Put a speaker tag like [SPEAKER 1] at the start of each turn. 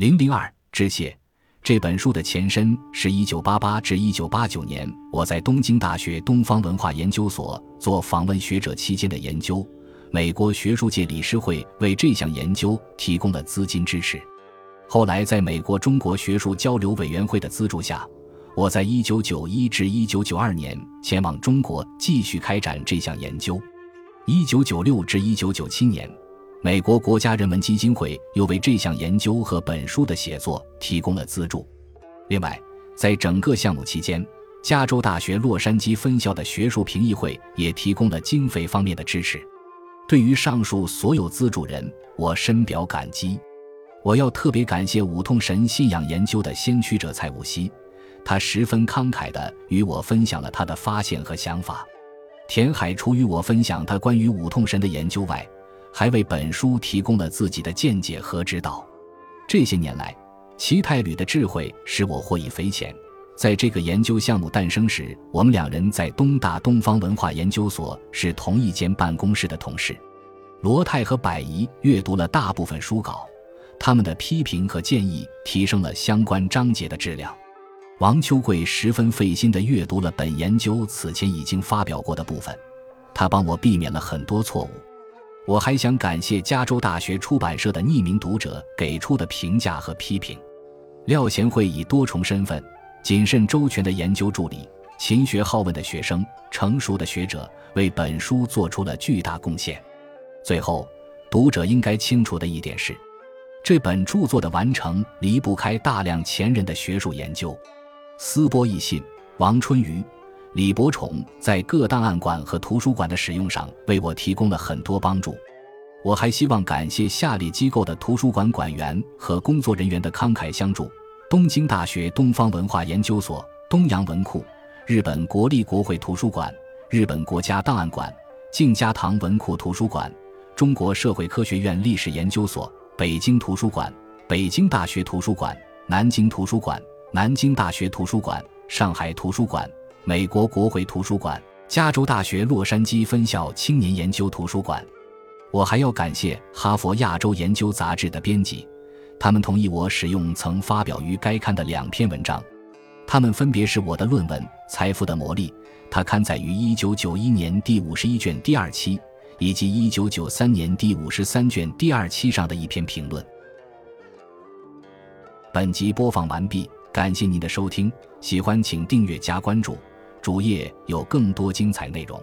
[SPEAKER 1] 零零二致谢。这本书的前身是一九八八至一九八九年我在东京大学东方文化研究所做访问学者期间的研究。美国学术界理事会为这项研究提供了资金支持。后来，在美国中国学术交流委员会的资助下，我在一九九一至一九九二年前往中国继续开展这项研究。一九九六至一九九七年。美国国家人文基金会又为这项研究和本书的写作提供了资助。另外，在整个项目期间，加州大学洛杉矶分校的学术评议会也提供了经费方面的支持。对于上述所有资助人，我深表感激。我要特别感谢五通神信仰研究的先驱者蔡武熙，他十分慷慨地与我分享了他的发现和想法。田海除与我分享他关于五通神的研究外，还为本书提供了自己的见解和指导。这些年来，齐太吕的智慧使我获益匪浅。在这个研究项目诞生时，我们两人在东大东方文化研究所是同一间办公室的同事。罗泰和百宜阅读了大部分书稿，他们的批评和建议提升了相关章节的质量。王秋桂十分费心地阅读了本研究此前已经发表过的部分，他帮我避免了很多错误。我还想感谢加州大学出版社的匿名读者给出的评价和批评。廖贤惠以多重身份、谨慎周全的研究助理、勤学好问的学生、成熟的学者，为本书做出了巨大贡献。最后，读者应该清楚的一点是，这本著作的完成离不开大量前人的学术研究。思波一信、王春雨。李伯崇在各档案馆和图书馆的使用上为我提供了很多帮助。我还希望感谢下列机构的图书馆馆员和工作人员的慷慨相助：东京大学东方文化研究所、东洋文库、日本国立国会图书馆、日本国家档案馆、静家堂文库图书馆、中国社会科学院历史研究所、北京图书馆、北京大学图书馆、南京图书馆、南京大学图书馆、上海图书馆。美国国会图书馆、加州大学洛杉矶分校青年研究图书馆，我还要感谢哈佛亚洲研究杂志的编辑，他们同意我使用曾发表于该刊的两篇文章，他们分别是我的论文《财富的魔力》，它刊载于1991年第五十一卷第二期，以及1993年第五十三卷第二期上的一篇评论。本集播放完毕，感谢您的收听，喜欢请订阅加关注。主页有更多精彩内容。